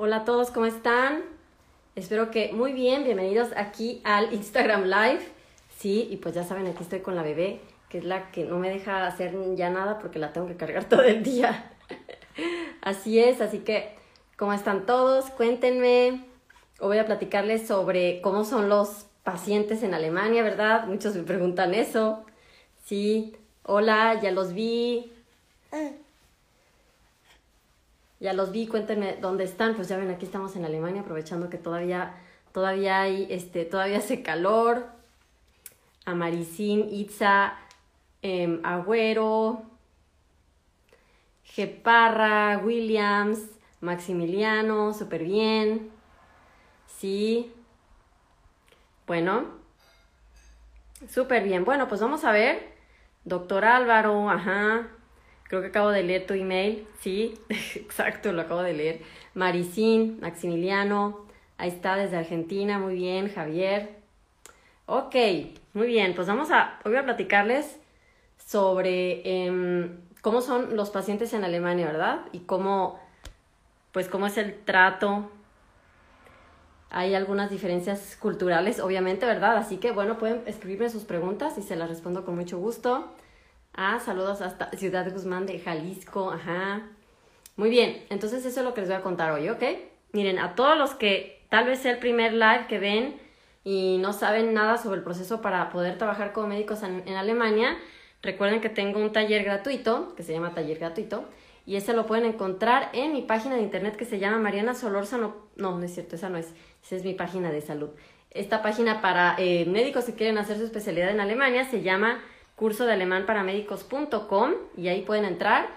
Hola a todos, ¿cómo están? Espero que muy bien, bienvenidos aquí al Instagram Live. Sí, y pues ya saben, aquí estoy con la bebé, que es la que no me deja hacer ya nada porque la tengo que cargar todo el día. así es, así que, ¿cómo están todos? Cuéntenme. Hoy voy a platicarles sobre cómo son los pacientes en Alemania, ¿verdad? Muchos me preguntan eso. Sí, hola, ya los vi. Ya los vi, cuéntenme dónde están. Pues ya ven, aquí estamos en Alemania, aprovechando que todavía, todavía hay, este, todavía hace calor. Amaricín, Itza, em, Agüero, Geparra, Williams, Maximiliano, súper bien. Sí. Bueno. Súper bien. Bueno, pues vamos a ver. Doctor Álvaro, ajá. Creo que acabo de leer tu email. Sí, exacto, lo acabo de leer. Maricín, Maximiliano. Ahí está desde Argentina. Muy bien, Javier. Ok, muy bien. Pues vamos a, hoy voy a platicarles sobre em, cómo son los pacientes en Alemania, ¿verdad? Y cómo, pues cómo es el trato. Hay algunas diferencias culturales, obviamente, ¿verdad? Así que, bueno, pueden escribirme sus preguntas y se las respondo con mucho gusto. Ah, saludos hasta Ciudad Guzmán de Jalisco, ajá. Muy bien, entonces eso es lo que les voy a contar hoy, ¿ok? Miren, a todos los que tal vez sea el primer live que ven y no saben nada sobre el proceso para poder trabajar como médicos en, Alemania, recuerden que tengo un taller gratuito, que se llama taller gratuito, y ese lo pueden encontrar en mi página de internet que se llama Mariana Solórzano. No, no es cierto, esa no es, esa es mi página de salud. Esta página para eh, médicos que quieren hacer su especialidad en Alemania se llama curso de alemán para médicos.com y ahí pueden entrar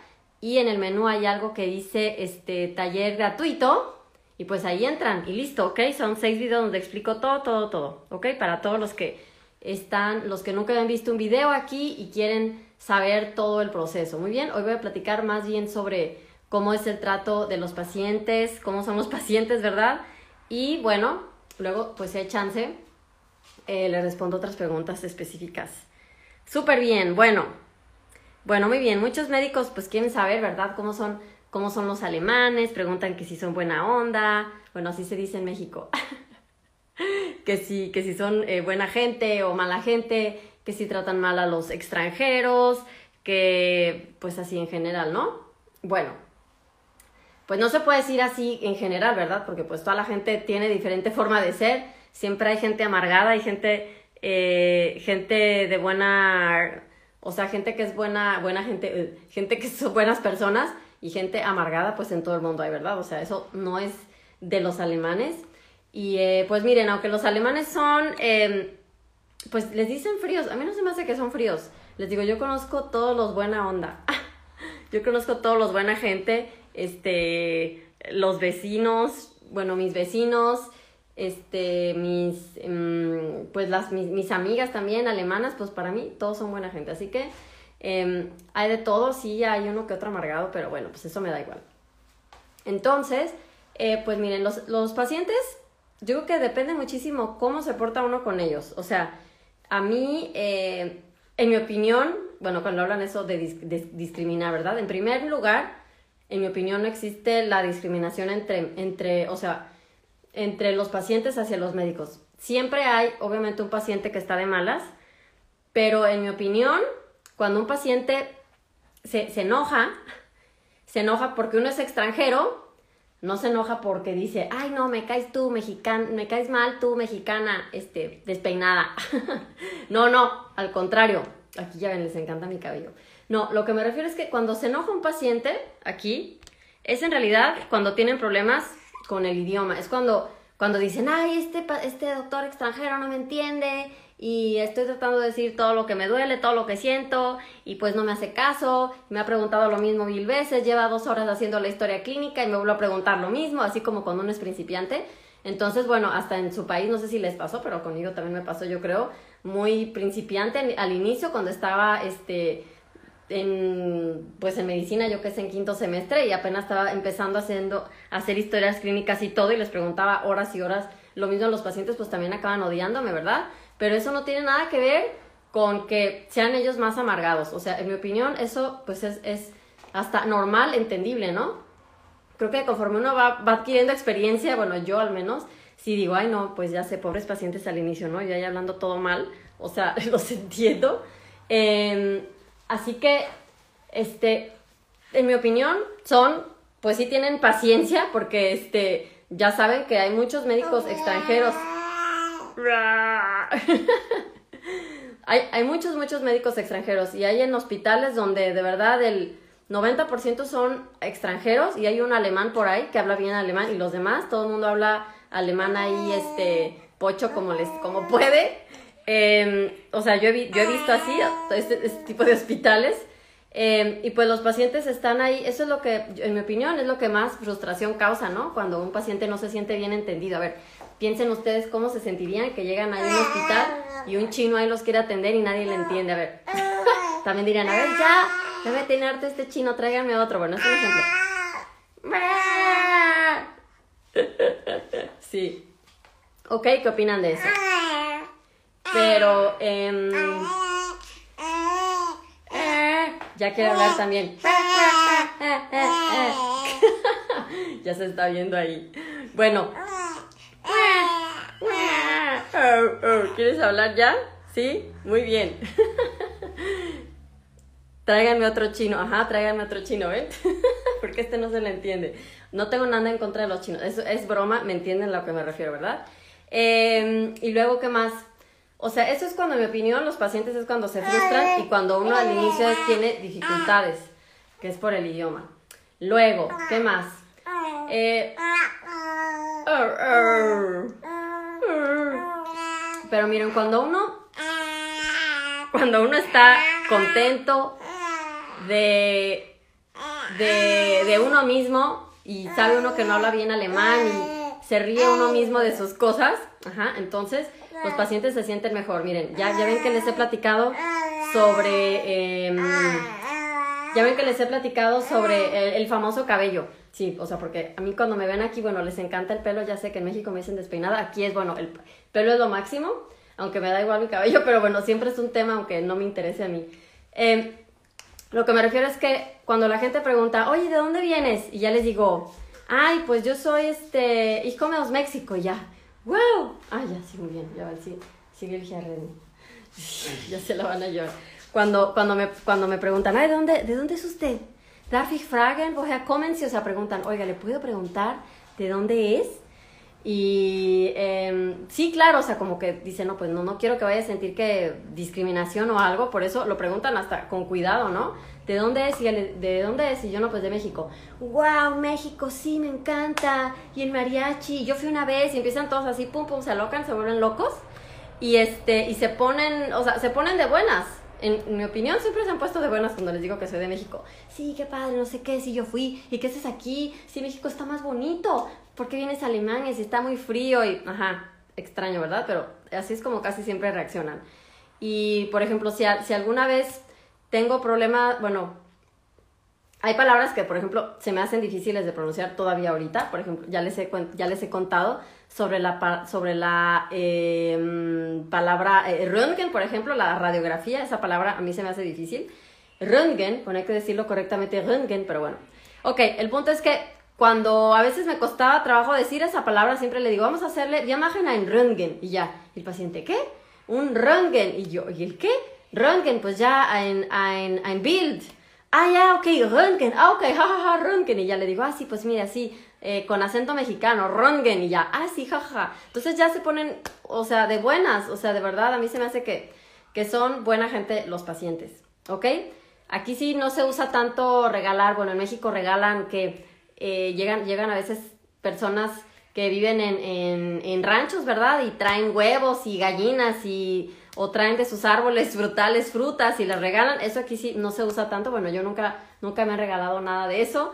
y en el menú hay algo que dice este taller gratuito y pues ahí entran y listo, ¿ok? Son seis videos donde explico todo, todo, todo, ¿ok? Para todos los que están, los que nunca habían visto un video aquí y quieren saber todo el proceso. Muy bien, hoy voy a platicar más bien sobre cómo es el trato de los pacientes, cómo son los pacientes, ¿verdad? Y bueno, luego pues si hay chance, eh, le respondo otras preguntas específicas. Súper bien, bueno. Bueno, muy bien. Muchos médicos pues quieren saber, ¿verdad? Cómo son, cómo son los alemanes, preguntan que si son buena onda. Bueno, así se dice en México. que si, que si son eh, buena gente o mala gente, que si tratan mal a los extranjeros, que pues así en general, ¿no? Bueno, pues no se puede decir así en general, ¿verdad? Porque pues toda la gente tiene diferente forma de ser. Siempre hay gente amargada, hay gente eh, gente de buena, o sea, gente que es buena, buena gente, eh, gente que son buenas personas y gente amargada, pues en todo el mundo hay, ¿verdad? O sea, eso no es de los alemanes. Y eh, pues miren, aunque los alemanes son, em, pues les dicen fríos, a mí no se me hace que son fríos. Les digo, yo conozco todos los buena onda. yo conozco todos los buena gente, este, los vecinos, bueno, mis vecinos, este, mis, em, pues las, mis, amigas también alemanas, pues para mí todos son buena gente. Así que em, hay de todo, sí, hay uno que otro amargado, pero bueno, pues eso me da igual. Entonces, eh, pues miren, los, los pacientes, yo creo que depende muchísimo cómo se porta uno con ellos. O sea, a mí, eh, en mi opinión, bueno, cuando hablan eso de, de, discriminar, ¿verdad? En primer lugar, en mi opinión no existe la discriminación entre, entre o sea, entre los pacientes hacia los médicos. Siempre hay, obviamente, un paciente que está de malas, pero en mi opinión, cuando un paciente se, se enoja, se enoja porque uno es extranjero, no se enoja porque dice, ay no, me caes tú, mexicana, me caes mal tú, mexicana, este, despeinada. no, no, al contrario, aquí ya ven, les encanta mi cabello. No, lo que me refiero es que cuando se enoja un paciente, aquí, es en realidad cuando tienen problemas con el idioma. Es cuando, cuando dicen, ay, este, este doctor extranjero no me entiende y estoy tratando de decir todo lo que me duele, todo lo que siento y pues no me hace caso, me ha preguntado lo mismo mil veces, lleva dos horas haciendo la historia clínica y me vuelve a preguntar lo mismo, así como cuando uno es principiante. Entonces, bueno, hasta en su país, no sé si les pasó, pero conmigo también me pasó, yo creo, muy principiante al inicio, cuando estaba, este, en, pues en medicina, yo que sé, en quinto semestre y apenas estaba empezando haciendo, a hacer historias clínicas y todo y les preguntaba horas y horas. Lo mismo los pacientes, pues también acaban odiándome, ¿verdad? Pero eso no tiene nada que ver con que sean ellos más amargados. O sea, en mi opinión, eso pues es, es hasta normal, entendible, ¿no? creo que conforme uno va, va adquiriendo experiencia, bueno, yo al menos, sí digo, ay no, pues ya sé, pobres pacientes al inicio, ¿no? Yo ahí hablando todo mal, o sea, los entiendo. Em, así que, este, en mi opinión, son, pues sí tienen paciencia, porque, este, ya saben que hay muchos médicos extranjeros. hay, hay muchos, muchos médicos extranjeros y hay en hospitales donde de verdad el 90% son extranjeros y hay un alemán por ahí que habla bien alemán y los demás, todo el mundo habla alemán ahí, este, pocho como, les, como puede. Em, o sea, yo he, yo he visto así, este, este tipo de hospitales. Em, y pues los pacientes están ahí, eso es lo que, en mi opinión, es lo que más frustración causa, ¿no? Cuando un paciente no se siente bien entendido. A ver, piensen ustedes cómo se sentirían que llegan a un hospital y un chino ahí los quiere atender y nadie le entiende. A ver, también dirían, a ver, ya, debe tenerte este chino, tráiganme otro. Bueno, es un ejemplo. Sí. Ok, ¿qué opinan de eso? Pero, eh, ya quiere hablar también. ya se está viendo ahí. Bueno. ¿Quieres hablar ya? ¿Sí? Muy bien. tráiganme otro chino. Ajá, tráiganme otro chino, ¿eh? Porque este no se le entiende. No tengo nada en contra de los chinos. Es, es broma, me entienden a lo que me refiero, ¿verdad? Eh, y luego, ¿qué más? O sea, eso es cuando, en mi opinión, los pacientes es cuando se frustran y cuando uno al inicio tiene dificultades, que es por el idioma. Luego, ¿qué más? Eh, pero miren, cuando uno, cuando uno está contento de, de, de uno mismo y sabe uno que no habla bien alemán y se ríe uno mismo de sus cosas, ajá, entonces los pacientes se sienten mejor. Miren, ya, ya ven que les he platicado sobre... Em, ya ven que les he platicado sobre el, famoso cabello. Sí, o sea, porque a mí cuando me ven aquí, bueno, les encanta el pelo, ya sé que en México me dicen despeinada, aquí es, bueno, el pelo es lo máximo, aunque me da igual mi cabello, pero bueno, siempre es un tema aunque no me interese a mí. Em, lo que me refiero es que cuando la gente pregunta, oye, ¿de dónde vienes? Y ya les digo, ay, pues yo soy este, komme aus México, ya. ¡Wow! Ah, ya, sí, muy bien. Ya va, sí, sigue el ya se la van a llevar. Cuando, cuando, me, cuando me preguntan, ¿de dónde, ¿de dónde es usted? Darf ich fragen? Woher kommen Sie? O sea, preguntan, oiga, ¿le puedo preguntar de dónde es? Y eh, sí, claro, o sea, como que dicen, no, pues no, no quiero que vaya a sentir que discriminación o algo, por eso lo preguntan hasta con cuidado, ¿no? ¿De dónde es? Y ¿de dónde es? Y yo no, pues de México. ¡Wow! México, sí, me encanta. Y el mariachi. Yo fui una vez y empiezan todos así, pum, pum, se alocan, se vuelven locos. Y este, y se ponen, o sea, se ponen de buenas. En, mi opinión, siempre se han puesto de buenas cuando les digo que soy de México. Sí, qué padre, no sé qué, si yo fui. ¿Y qué haces aquí? Si México está más bonito. ¿Por qué vienes a Alemania si está muy frío? Ajá, extraño, ¿verdad? Pero así es como casi siempre reaccionan. Y, por ejemplo, si, si alguna vez tengo problemas, bueno, hay palabras que, por ejemplo, se me hacen difíciles de pronunciar todavía ahorita. Por ejemplo, ya les he, ya les he contado sobre la, sobre la em, palabra eh, röntgen, por ejemplo, la radiografía. Esa palabra a mí se me hace difícil. Röntgen, bueno, hay que decirlo correctamente, röntgen, pero bueno. Ok, el punto es que cuando a veces me costaba trabajo decir esa palabra, siempre le digo, vamos a hacerle, ya en röntgen. Y ya, el paciente, ¿qué? Un röntgen. Y yo, ¿y el qué? Röntgen, pues ya ein, ein, ein Bild. Ah, ya, ok, Röntgen. Ah, ok, jajaja, ja, Röntgen. Y ya le digo, ah, sí, pues mira, sí, eh, con acento mexicano, Röntgen. Y ya, ah, sí, jajaja. Entonces ya se ponen, o sea, de buenas. O sea, de verdad, a mí se me hace que, que son buena gente los pacientes. ¿Ok? Aquí sí no se usa tanto regalar. Bueno, en México regalan que eh, llegan, llegan a veces personas que viven en, en, en ranchos, ¿verdad? Y traen huevos y gallinas y o traen de sus árboles frutales frutas y las regalan. Eso aquí sí no se usa tanto. Bueno, yo nunca, nunca me he regalado nada de eso.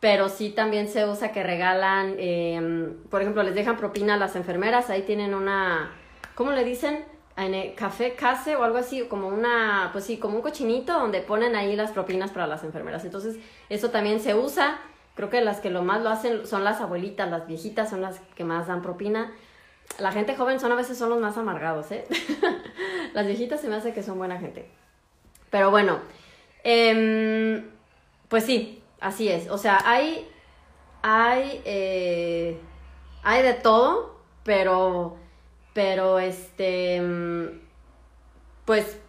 Pero sí también se usa que regalan, em, por ejemplo, les dejan propina a las enfermeras. Ahí tienen una, ¿cómo le dicen? En café case o algo así, como una, pues sí, como un cochinito donde ponen ahí las propinas para las enfermeras. Entonces, eso también se usa. Creo que las que lo más lo hacen son las abuelitas, las viejitas son las que más dan propina la gente joven son a veces son los más amargados, ¿eh? Las viejitas se me hace que son buena gente. Pero bueno, em, pues sí, así es. O sea, hay, hay, eh, hay de todo, pero, pero este, mm, pues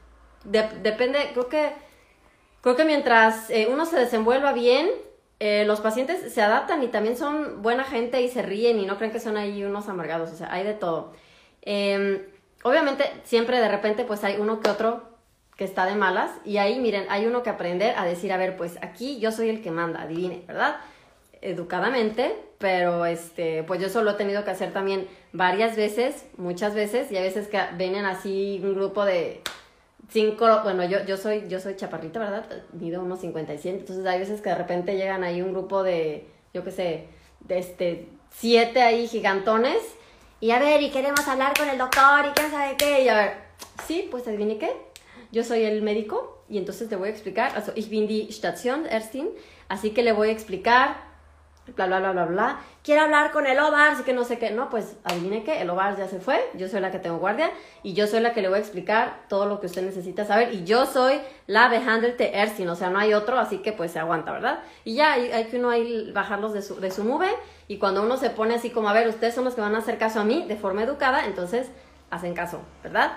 depende, creo que, creo que mientras eh, uno se desenvuelva bien, eh, los pacientes se adaptan y también son buena gente y se ríen y no creen que son ahí unos amargados, o sea, hay de todo. Em, obviamente, siempre de repente, pues hay uno que otro que está de malas y ahí, miren, hay uno que aprender a decir, a ver, pues aquí yo soy el que manda, adivine, ¿verdad? Educadamente, pero este, pues yo eso lo he tenido que hacer también varias veces, muchas veces, y a veces que vienen así un grupo de cinco, bueno, yo, yo soy, yo soy chaparrita, ¿verdad? Mido unos 57, entonces hay veces que de repente llegan ahí un grupo de, yo qué sé, de este, siete ahí gigantones, y a ver, y queremos hablar con el doctor, y quién sabe qué, y a ver, sí, pues adivine qué, yo soy el médico, y entonces te voy a explicar, also, ich bin die Station Erstin, así que le voy a explicar bla, bla, bla, bla, bla. Quiero hablar con el OVAR, así que no sé qué. No, pues adivine qué, el OVAR ya se fue, yo soy la que tengo guardia y yo soy la que le voy a explicar todo lo que usted necesita saber y yo soy la behandelte Ersin, o sea, no hay otro, así que pues se aguanta, ¿verdad? Y ya hay, hay que uno ahí bajarlos de su, de su nube y cuando uno se pone así como, a ver, ustedes son los que van a hacer caso a mí de forma educada, entonces hacen caso, ¿verdad?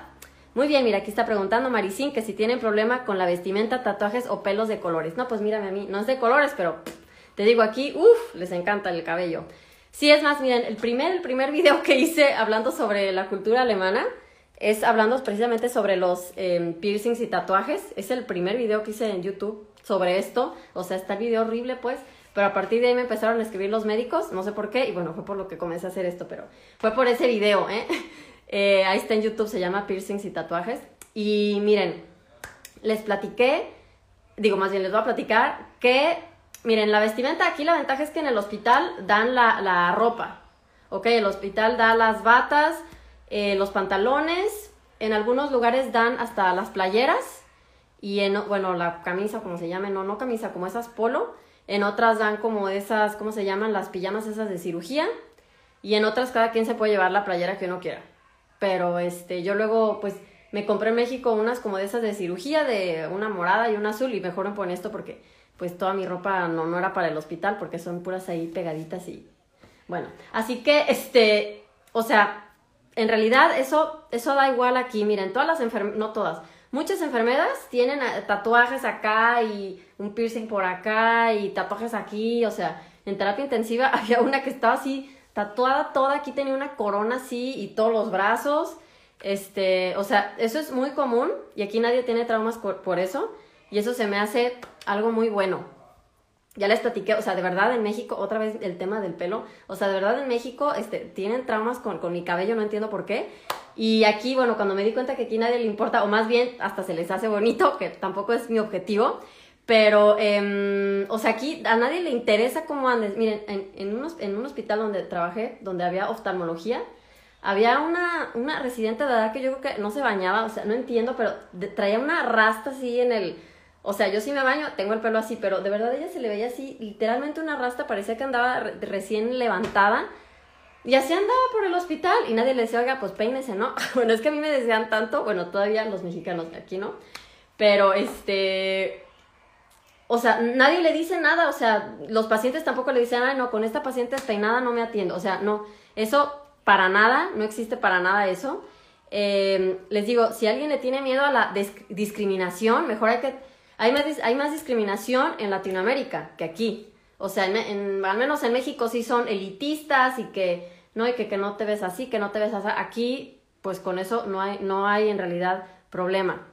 Muy bien, mira, aquí está preguntando Maricín que si tienen problema con la vestimenta, tatuajes o pelos de colores. No, pues mírame a mí, no es de colores, pero te digo aquí, uff, les encanta el cabello. Sí, es más, miren, el primer, el primer video que hice hablando sobre la cultura alemana es hablando precisamente sobre los em, piercings y tatuajes. Es el primer video que hice en YouTube sobre esto. O sea, está el video horrible, pues. Pero a partir de ahí me empezaron a escribir los médicos, no sé por qué, y bueno, fue por lo que comencé a hacer esto, pero fue por ese video, ¿eh? eh ahí está en YouTube, se llama piercings y tatuajes. Y miren, les platiqué, digo más bien les voy a platicar que Miren, la vestimenta aquí la ventaja es que en el hospital dan la, ropa. Ok, el hospital da las batas, eh, los pantalones, en algunos lugares dan hasta las playeras y en, bueno, la camisa, como se llame, no, no camisa, como esas polo. En otras dan como esas, ¿cómo se llaman? Las pijamas esas de cirugía. Y en otras cada quien se puede llevar la playera que uno quiera. Pero este, yo luego, pues, me compré en México unas como de esas de cirugía, de una morada y una azul, y mejor me pone esto porque pues toda mi ropa no, no era para el hospital porque son puras ahí pegaditas y bueno, así que este, o sea, en realidad eso, eso da igual aquí, miren, todas las enfermedades, no todas, muchas enfermedades tienen tatuajes acá y un piercing por acá y tatuajes aquí, o sea, en terapia intensiva había una que estaba así tatuada toda, aquí tenía una corona así y todos los brazos, este, o sea, eso es muy común y aquí nadie tiene traumas por eso y eso se me hace algo muy bueno. Ya les platiqué, o sea, de verdad en México, otra vez el tema del pelo, o sea, de verdad en México este, tienen traumas con, con mi cabello, no entiendo por qué. Y aquí, bueno, cuando me di cuenta que aquí nadie le importa, o más bien hasta se les hace bonito, que tampoco es mi objetivo, pero, eh, o sea, aquí a nadie le interesa cómo andes. Miren, en, en, un, en un hospital donde trabajé, donde había oftalmología, había una, una residente de edad que yo creo que no se bañaba, o sea, no entiendo, pero traía una rasta así en el o sea, yo sí me baño, tengo el pelo así, pero de verdad ella se le veía así, literalmente una rasta, parecía que andaba recién levantada. Y así andaba por el hospital y nadie le decía, oiga, pues peínese, ¿no? bueno, es que a mí me desean tanto, bueno, todavía los mexicanos aquí, ¿no? Pero este, o sea, nadie le dice nada, o sea, los pacientes tampoco le dicen, ay, no, con esta paciente peinada no me atiendo, o sea, no, eso para nada, no existe para nada eso. Eh, les digo, si alguien le tiene miedo a la discriminación, mejor hay que hay más, hay más discriminación en Latinoamérica que aquí. O sea, en, al menos en México sí son elitistas y que no, y que, que no te ves así, que no te ves así. Aquí, pues con eso no hay, no hay en realidad problema.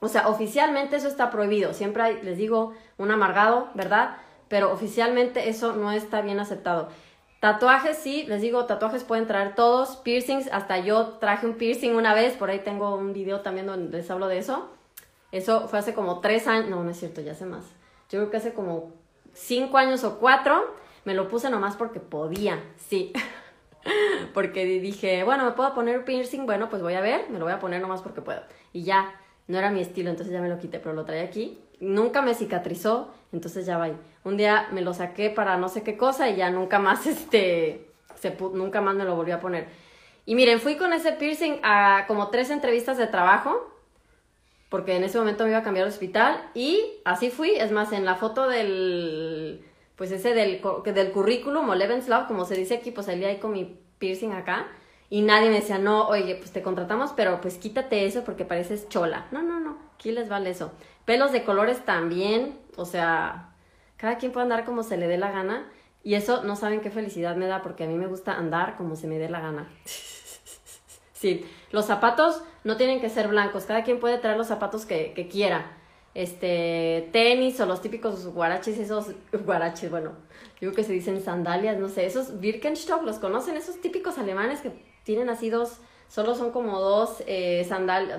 O sea, oficialmente eso está prohibido. Siempre hay, les digo, un amargado, ¿verdad? Pero oficialmente eso no está bien aceptado. Tatuajes, sí, les digo, tatuajes pueden traer todos. Piercings, hasta yo traje un piercing una vez, por ahí tengo un video también donde les hablo de eso. Eso fue hace como tres años, no, no es cierto, ya hace más. Yo creo que hace como cinco años o cuatro, me lo puse nomás porque podía, sí. porque dije, bueno, me puedo poner piercing, bueno, pues voy a ver, me lo voy a poner nomás porque puedo. Y ya, no era mi estilo, entonces ya me lo quité, pero lo traía aquí. Nunca me cicatrizó, entonces ya va. Un día me lo saqué para no sé qué cosa y ya nunca más, este, se nunca más me lo volví a poner. Y miren, fui con ese piercing a como tres entrevistas de trabajo porque en ese momento me iba a cambiar de hospital y así fui. Es más, en la foto del, pues ese del, del currículum o Lebenslauf, como se dice aquí, pues salía ahí con mi piercing acá. Y nadie me decía, no, oye, pues te contratamos, pero pues quítate eso porque pareces chola. No, no, no, aquí les vale eso. Pelos de colores también, o sea, cada quien puede andar como se le dé la gana. Y eso no saben qué felicidad me da porque a mí me gusta andar como se me dé la gana. Sí, los zapatos no tienen que ser blancos, cada quien puede traer los zapatos que, que quiera. Este, tenis o los típicos guaraches, esos guaraches, bueno, digo que se dicen sandalias, no sé, esos Birkenstock, ¿los conocen? Esos típicos alemanes que tienen así dos, solo son como dos, eh,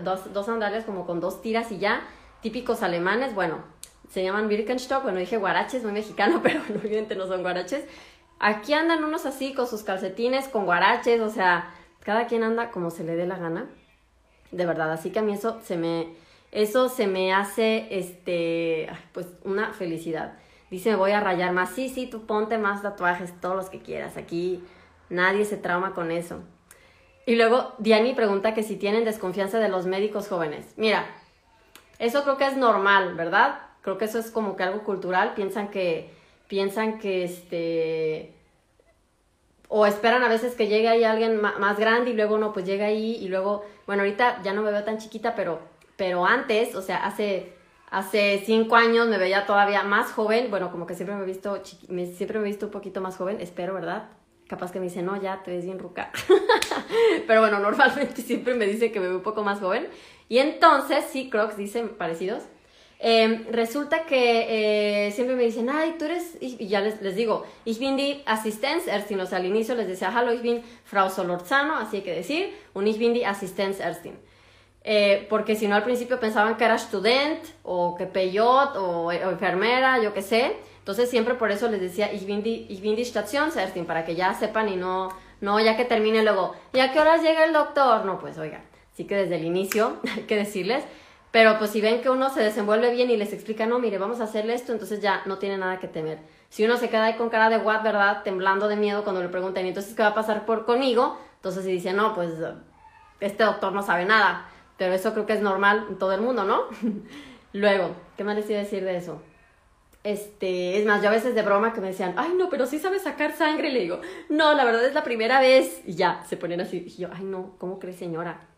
dos, dos sandalias como con dos tiras y ya, típicos alemanes, bueno, se llaman Birkenstock, bueno, dije guaraches, muy mexicano, pero obviamente no son guaraches. Aquí andan unos así con sus calcetines, con guaraches, o sea, cada quien anda como se le dé la gana, de verdad. Así que a mí eso se me, eso se me hace, este, pues una felicidad. Dice, me voy a rayar más. Sí, sí, tú ponte más tatuajes, todos los que quieras. Aquí nadie se trauma con eso. Y luego Diani pregunta que si tienen desconfianza de los médicos jóvenes. Mira, eso creo que es normal, ¿verdad? Creo que eso es como que algo cultural. Piensan que, piensan que este, o esperan a veces que llegue ahí alguien más grande y luego uno pues llega ahí y luego, bueno, ahorita ya no me veo tan chiquita, pero, pero antes, o sea, hace, hace cinco años me veía todavía más joven, bueno, como que siempre me he visto, siempre me he visto un poquito más joven, espero, ¿verdad? Capaz que me dice, no, ya te ves bien ruca. pero bueno, normalmente siempre me dice que me veo un poco más joven. Y entonces, sí, Crocs dicen parecidos. Em, resulta que eh, siempre me dicen, ay, tú eres, y ya les, les digo, ich bin die Assistenzärztin, o sea, al inicio les decía, hallo, ich bin Frau Solorzano, así hay que decir, un ich bin die Assistenzärztin. Eh, porque si no al principio pensaban que era student, o que peyot, o, enfermera, yo qué sé. Entonces siempre por eso les decía, ich bin die, ich bin die Stationsärztin, para que ya sepan y no, no, ya que termine luego, ¿y a qué horas llega el doctor? No, pues oigan, sí que desde el inicio hay que decirles pero pues si ven que uno se desenvuelve bien y les explica, no, mire, vamos a hacerle esto, entonces ya no tiene nada que temer. Si uno se queda ahí con cara de what, ¿verdad? Temblando de miedo cuando le preguntan, ¿y entonces qué va a pasar por conmigo? Entonces se dice, no, pues este doctor no sabe nada. Pero eso creo que es normal en todo el mundo, ¿no? Luego, ¿qué más les iba a decir de eso? Este, es más, yo a veces de broma que me decían, ay, no, pero sí sabe sacar sangre. Le digo, no, la verdad es la primera vez. Y ya, se ponen así. Y yo, ay, no, ¿cómo cree, señora?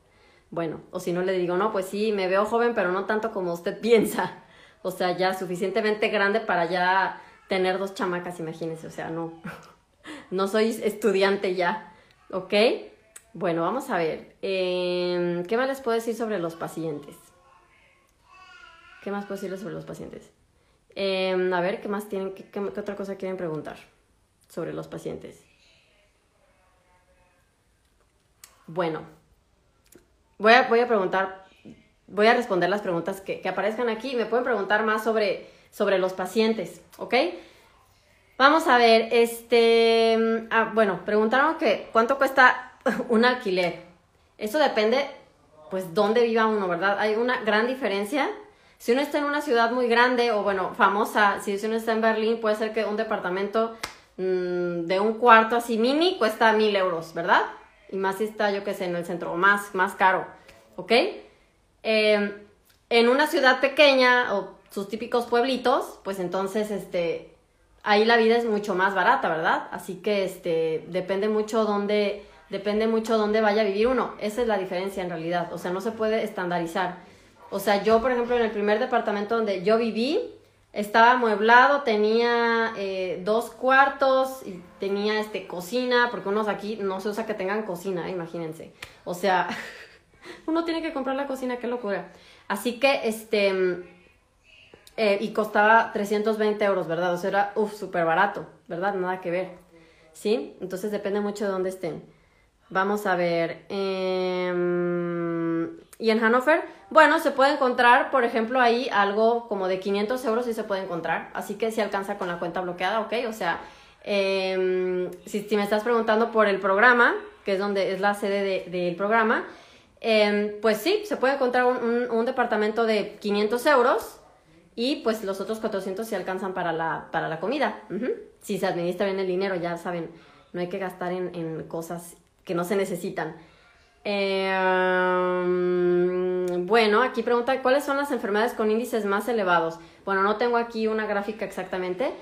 Bueno, o si no le digo, no, pues sí, me veo joven, pero no tanto como usted piensa. O sea, ya suficientemente grande para ya tener dos chamacas, imagínense. O sea, no, no soy estudiante ya, ¿ok? Bueno, vamos a ver. Em, ¿Qué más les puedo decir sobre los pacientes? ¿Qué más puedo decirles sobre los pacientes? Em, a ver, ¿qué más tienen? qué otra cosa quieren preguntar sobre los pacientes? Bueno, Voy a, voy a preguntar, voy a responder las preguntas que, que aparezcan aquí. Me pueden preguntar más sobre, sobre los pacientes, ¿ok? Vamos a ver, este, ah, bueno, preguntaron que cuánto cuesta un alquiler. Eso depende, pues, dónde viva uno, ¿verdad? Hay una gran diferencia. Si uno está en una ciudad muy grande o, bueno, famosa, si uno está en Berlín, puede ser que un departamento mm, de un cuarto así mini cuesta mil euros, ¿verdad? Y más si está, yo que sé, en el centro, o más, más caro, ¿ok? Em, en una ciudad pequeña o sus típicos pueblitos, pues entonces, este, ahí la vida es mucho más barata, ¿verdad? Así que, este, depende mucho dónde, depende mucho dónde vaya a vivir uno. Esa es la diferencia en realidad, o sea, no se puede estandarizar. O sea, yo, por ejemplo, en el primer departamento donde yo viví, estaba amueblado, tenía eh, dos cuartos y tenía este cocina, porque unos aquí no se usa que tengan cocina, imagínense. O sea, uno tiene que comprar la cocina, qué locura. Así que, este, eh, y costaba 320 euros, ¿verdad? O sea, era, uff, súper barato, ¿verdad? Nada que ver. ¿Sí? Entonces depende mucho de dónde estén. Vamos a ver. Em, y en Hannover, bueno, se puede encontrar, por ejemplo, ahí algo como de 500 euros sí se puede encontrar. Así que si alcanza con la cuenta bloqueada, ok. O sea, em, si, me estás preguntando por el programa, que es donde es la sede del programa, em, pues sí, se puede encontrar un, departamento de 500 euros y pues los otros 400 se alcanzan para la, para la comida. Si se administra bien el dinero, ya saben, no hay que gastar en, en cosas que no se necesitan. Em, bueno, aquí pregunta, ¿cuáles son las enfermedades con índices más elevados? Bueno, no tengo aquí una gráfica exactamente,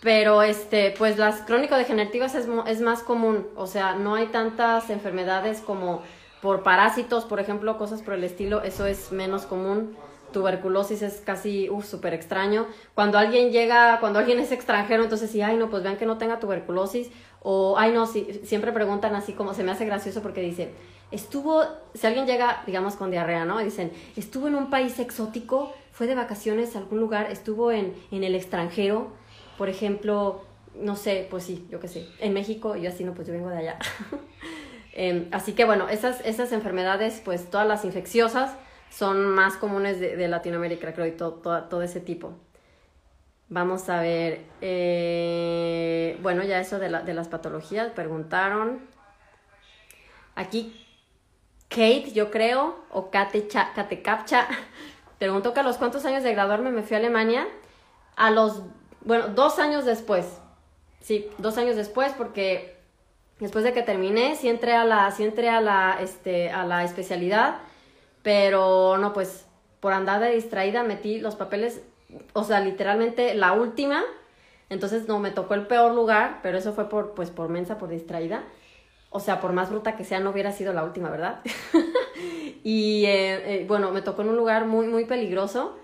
Pero, este, pues las crónico-degenerativas es, es más común, o sea, no hay tantas enfermedades como por parásitos, por ejemplo, cosas por el estilo, eso es menos común. Tuberculosis es casi, uff, súper extraño. Cuando alguien llega, cuando alguien es extranjero, entonces sí, ay, no, pues vean que no tenga tuberculosis. O, ay, no, sí, siempre preguntan así como, se me hace gracioso porque dice, estuvo, si alguien llega, digamos, con diarrea, ¿no? Dicen, estuvo en un país exótico, fue de vacaciones a algún lugar, estuvo en, en el extranjero, por ejemplo, no sé, pues sí, yo qué sé, en México, yo así, no, pues yo vengo de allá. Em, así que bueno, esas, esas enfermedades, pues todas las infecciosas son más comunes de, de Latinoamérica, creo, y to- to- todo ese tipo. Vamos a ver, eh, bueno, ya eso de, la- de las patologías, preguntaron. Aquí Kate, yo creo, o Kate, Cha- Kate Capcha, preguntó que a los cuántos años de graduarme me fui a Alemania. A los, bueno, dos años después. Sí, dos años después, porque después de que terminé, sí entré a la, sí entré a la, este, a la especialidad, pero no, pues, por andar de distraída metí los papeles, o sea, literalmente la última, entonces no, me tocó el peor lugar, pero eso fue por, pues, por mensa, por distraída. O sea, por más bruta que sea, no hubiera sido la última, ¿verdad? y eh, eh, bueno, me tocó en un lugar muy, muy peligroso.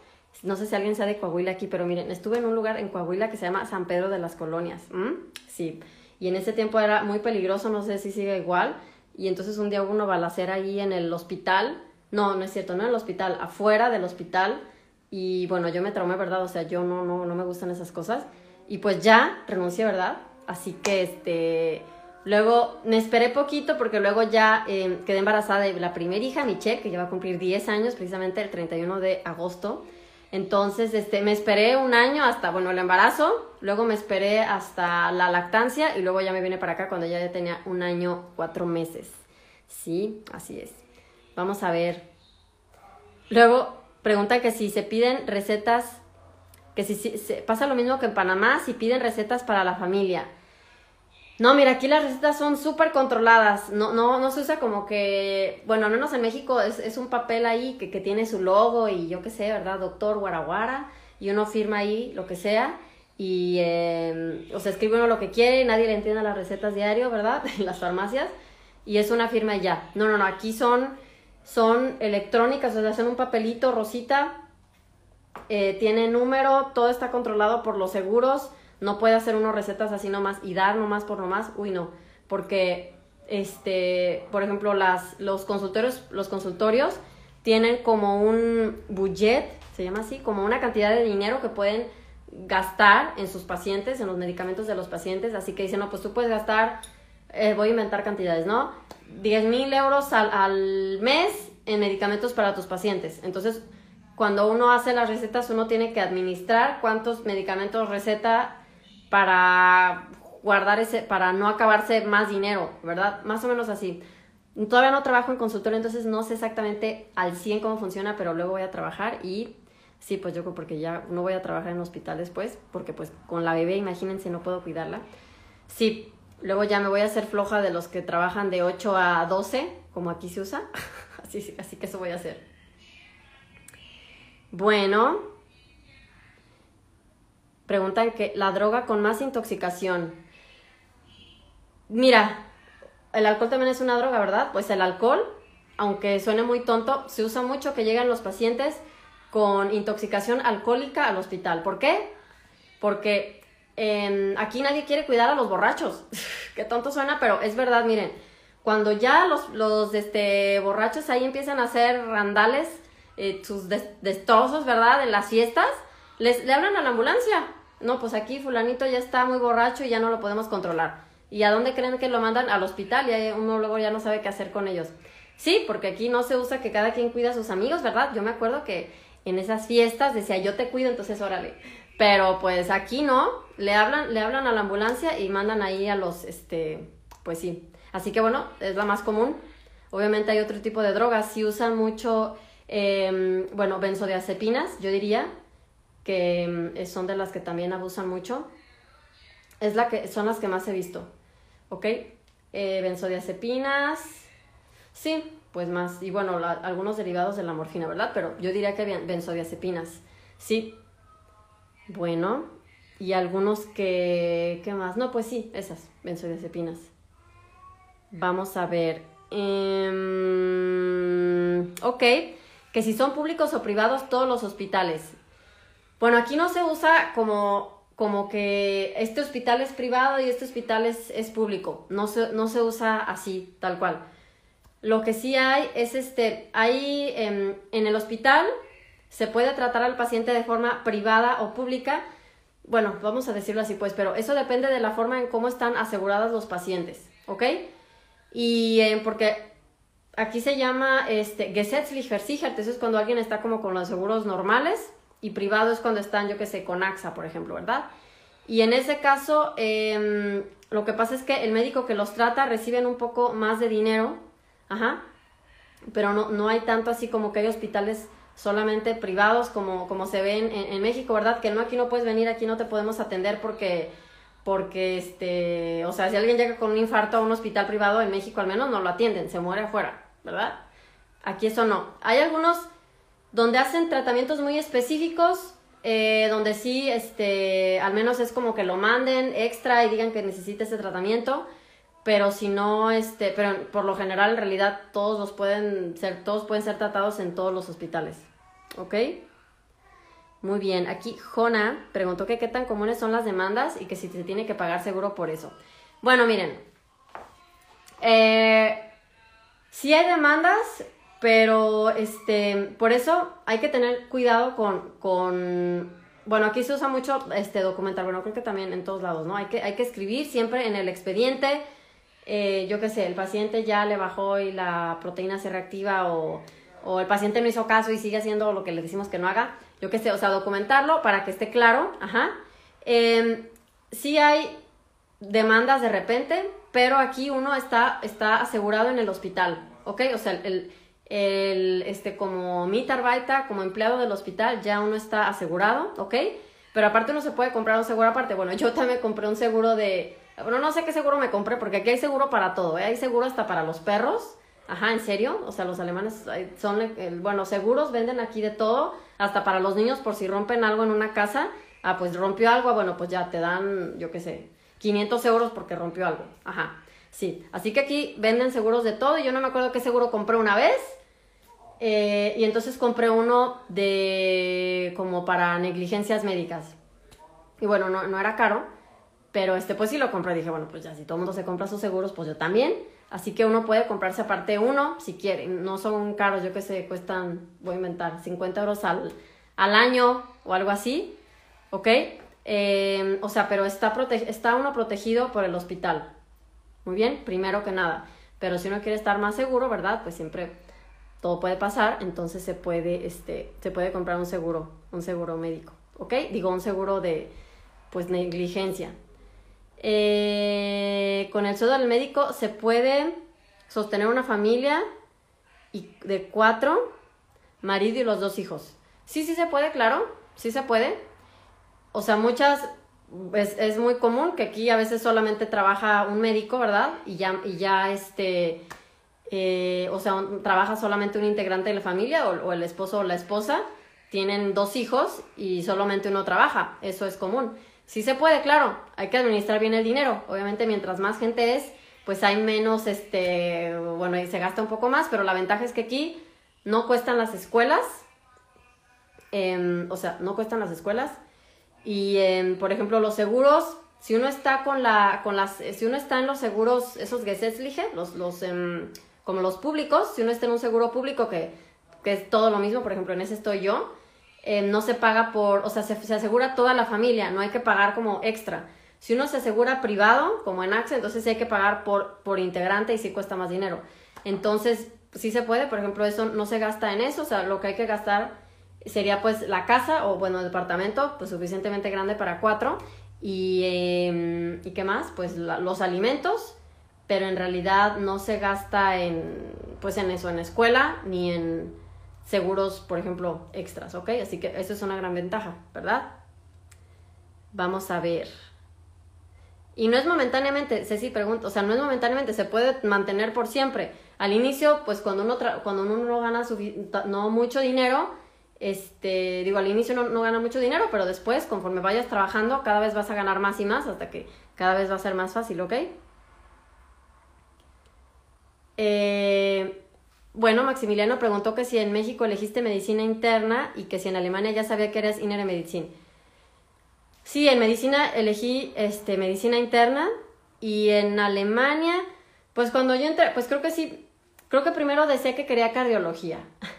No sé si alguien sea de Coahuila aquí, pero miren, estuve en un lugar en Coahuila que se llama San Pedro de las Colonias. Sí. Y en ese tiempo era muy peligroso, no sé si sigue igual. Y entonces un día hubo una balacera ahí en el hospital. No, no es cierto, no en el hospital, afuera del hospital. Y bueno, yo me traumé, ¿verdad? O sea, yo no, no, no me gustan esas cosas. Y pues ya renuncié, ¿verdad? Así que este. Luego me esperé poquito porque luego ya eh, quedé embarazada de la primera hija, Michelle, que ya va a cumplir 10 años, precisamente el 31 de agosto. Entonces, este, me esperé un año hasta, bueno, el embarazo, luego me esperé hasta la lactancia y luego ya me vine para acá cuando ya tenía un año, cuatro meses. Sí, así es. Vamos a ver. Luego pregunta que si se piden recetas, que si, si- se, pasa lo mismo que en Panamá, si piden recetas para la familia. No, mira, aquí las recetas son súper controladas. No, no, no se usa como que, bueno, al menos en México es, es un papel ahí que, que tiene su logo y yo qué sé, ¿verdad? Doctor Guaraguara. Y uno firma ahí lo que sea. Y, eh, o sea, escribe uno lo que quiere, nadie le entiende las recetas diario, ¿verdad? En las farmacias. Y es una firma ya. No, no, no, aquí son, son electrónicas, o sea, son un papelito rosita eh, tiene número, todo está controlado por los seguros, no puede hacer uno recetas así nomás y dar nomás por nomás, uy no, porque este, por ejemplo, las, los consultorios, los consultorios tienen como un budget, se llama así, como una cantidad de dinero que pueden gastar en sus pacientes, en los medicamentos de los pacientes, así que dicen, no, pues tú puedes gastar, eh, voy a inventar cantidades, ¿no? 10 mil euros al, al mes en medicamentos para tus pacientes. Entonces, cuando uno hace las recetas, uno tiene que administrar cuántos medicamentos receta para guardar ese, para no acabarse más dinero, ¿verdad? Más o menos así. Todavía no trabajo en consultorio, entonces no sé exactamente al 100 cómo funciona, pero luego voy a trabajar y sí, pues yo creo porque ya no voy a trabajar en hospital después, porque pues con la bebé, imagínense, no puedo cuidarla. Sí, luego ya me voy a hacer floja de los que trabajan de 8 a 12, como aquí se usa, así, así que eso voy a hacer. Bueno, preguntan que la droga con más intoxicación. Mira, el alcohol también es una droga, ¿verdad? Pues el alcohol, aunque suene muy tonto, se usa mucho que llegan los pacientes con intoxicación alcohólica al hospital. ¿Por qué? Porque eh, aquí nadie quiere cuidar a los borrachos. Qué tonto suena, pero es verdad, miren. Cuando ya los, los este, borrachos ahí empiezan a hacer randales, eh, sus des- destrozos, ¿verdad? En las fiestas, les, le hablan a la ambulancia. No, pues aquí fulanito ya está muy borracho y ya no lo podemos controlar. ¿Y a dónde creen que lo mandan? Al hospital y uno luego ya no sabe qué hacer con ellos. Sí, porque aquí no se usa que cada quien cuida a sus amigos, ¿verdad? Yo me acuerdo que en esas fiestas decía yo te cuido, entonces órale. Pero pues aquí no, le hablan, le hablan a la ambulancia y mandan ahí a los, este, pues sí. Así que bueno, es la más común. Obviamente hay otro tipo de drogas, si usan mucho, eh, bueno, benzodiazepinas, yo diría, que eh, son de las que también abusan mucho. Es la que, son las que más he visto, ¿ok? Eh, benzodiazepinas, sí, pues más, y bueno, la- algunos derivados de la morfina, ¿verdad? Pero yo diría que ben- benzodiazepinas, sí. Bueno, y algunos que... ¿Qué más? No, pues sí, esas, benzodiazepinas. Vamos a ver. Em, ok, que si son públicos o privados, todos los hospitales. Bueno, aquí no se usa como, como que este hospital es privado y este hospital es, es público. No se, no se usa así, tal cual. Lo que sí hay es este, hay em, en el hospital se puede tratar al paciente de forma privada o pública. Bueno, vamos a decirlo así pues, pero eso depende de la forma en cómo están asegurados los pacientes, ¿ok? Y eh, porque aquí se llama este, Gesetzlich Versichert, eso es cuando alguien está como con los seguros normales y privado es cuando están, yo que sé, con AXA, por ejemplo, ¿verdad? Y en ese caso, em, lo que pasa es que el médico que los trata reciben un poco más de dinero, ajá, pero no, no hay tanto así como que hay hospitales solamente privados como, como se ven en, en México, ¿verdad? Que no, aquí no puedes venir, aquí no te podemos atender porque porque este, o sea, si alguien llega con un infarto a un hospital privado en México al menos no lo atienden, se muere afuera, ¿verdad? Aquí eso no. Hay algunos donde hacen tratamientos muy específicos, eh, donde sí, este, al menos es como que lo manden extra y digan que necesita ese tratamiento, pero si no, este, pero por lo general en realidad todos los pueden ser, todos pueden ser tratados en todos los hospitales, ¿ok? Muy bien, aquí Jona preguntó que qué tan comunes son las demandas y que si se tiene que pagar seguro por eso. Bueno, miren, eh, sí hay demandas, pero este, por eso hay que tener cuidado con, con, bueno, aquí se usa mucho este documental, bueno, creo que también en todos lados, ¿no? Hay que, hay que escribir siempre en el expediente, eh, yo qué sé, el paciente ya le bajó y la proteína se reactiva o, o el paciente no hizo caso y sigue haciendo lo que le decimos que no haga yo qué sé, o sea, documentarlo para que esté claro, ajá. Eh, sí hay demandas de repente, pero aquí uno está, está asegurado en el hospital, ¿ok? O sea, el, el este, como Mitarbaita, como empleado del hospital, ya uno está asegurado, ¿ok? Pero aparte uno se puede comprar un seguro aparte. Bueno, yo también compré un seguro de... Bueno, no sé qué seguro me compré, porque aquí hay seguro para todo, ¿eh? Hay seguro hasta para los perros. Ajá, ¿en serio? O sea, los alemanes son, bueno, seguros, venden aquí de todo hasta para los niños por si rompen algo en una casa, ah, pues rompió algo, bueno, pues ya te dan, yo qué sé, 500 euros porque rompió algo. Ajá, sí. Así que aquí venden seguros de todo yo no me acuerdo qué seguro compré una vez. Eh, y entonces compré uno de como para negligencias médicas. Y bueno, no, no era caro, pero este pues sí lo compré. Dije, bueno, pues ya si todo el mundo se compra sus seguros, pues yo también. Así que uno puede comprarse aparte uno si quiere. No son caros, yo que sé, cuestan, voy a inventar, 50 euros al, al año o algo así. ¿Ok? Eh, o sea, pero está, está uno protegido por el hospital. Muy bien, primero que nada. Pero si uno quiere estar más seguro, ¿verdad? Pues siempre todo puede pasar, entonces se puede, este, se puede comprar un seguro, un seguro médico. ¿Ok? Digo, un seguro de, pues, negligencia. Eh, con el sueldo del médico se puede sostener una familia y de cuatro, marido y los dos hijos. Sí, sí se puede, claro, sí se puede. O sea, muchas, es, es muy común que aquí a veces solamente trabaja un médico, ¿verdad? Y ya, y ya este, eh, o sea, trabaja solamente un integrante de la familia o, el esposo o la esposa. Tienen dos hijos y solamente uno trabaja, eso es común. Sí se puede, claro, hay que administrar bien el dinero. Obviamente, mientras más gente es, pues hay menos, este, bueno, y se gasta un poco más, pero la ventaja es que aquí no cuestan las escuelas, em, o sea, no cuestan las escuelas. Y, em, por ejemplo, los seguros, si uno está con la, con las, si uno está en los seguros, esos Gesetzliche, los, los, em, como los públicos, si uno está en un seguro público que, que es todo lo mismo, por ejemplo, en ese estoy yo, eh, no se paga por, o sea, se, asegura toda la familia, no hay que pagar como extra. Si uno se asegura privado, como en AXA, entonces sí hay que pagar por, por integrante y sí cuesta más dinero. Entonces, sí se puede, por ejemplo, eso no se gasta en eso, o sea, lo que hay que gastar sería pues la casa o bueno, el departamento, pues suficientemente grande para cuatro. Y, em, ¿y qué más? Pues los alimentos, pero en realidad no se gasta en, pues en eso, en escuela, ni en seguros, por ejemplo, extras, ¿ok? Así que eso es una gran ventaja, ¿verdad? Vamos a ver. Y no es momentáneamente, Ceci pregunta, o sea, no es momentáneamente, se puede mantener por siempre. Al inicio, pues cuando uno, cuando uno no gana no mucho dinero, este, digo, al inicio no, no gana mucho dinero, pero después, conforme vayas trabajando, cada vez vas a ganar más y más hasta que cada vez va a ser más fácil, ¿ok? Eh, bueno, Maximiliano preguntó que si en México elegiste medicina interna y que si en Alemania ya sabía que eres Innere Medicine. Sí, en medicina elegí este, medicina interna y en Alemania, pues cuando yo entré, pues creo que sí, creo que primero decía que quería cardiología,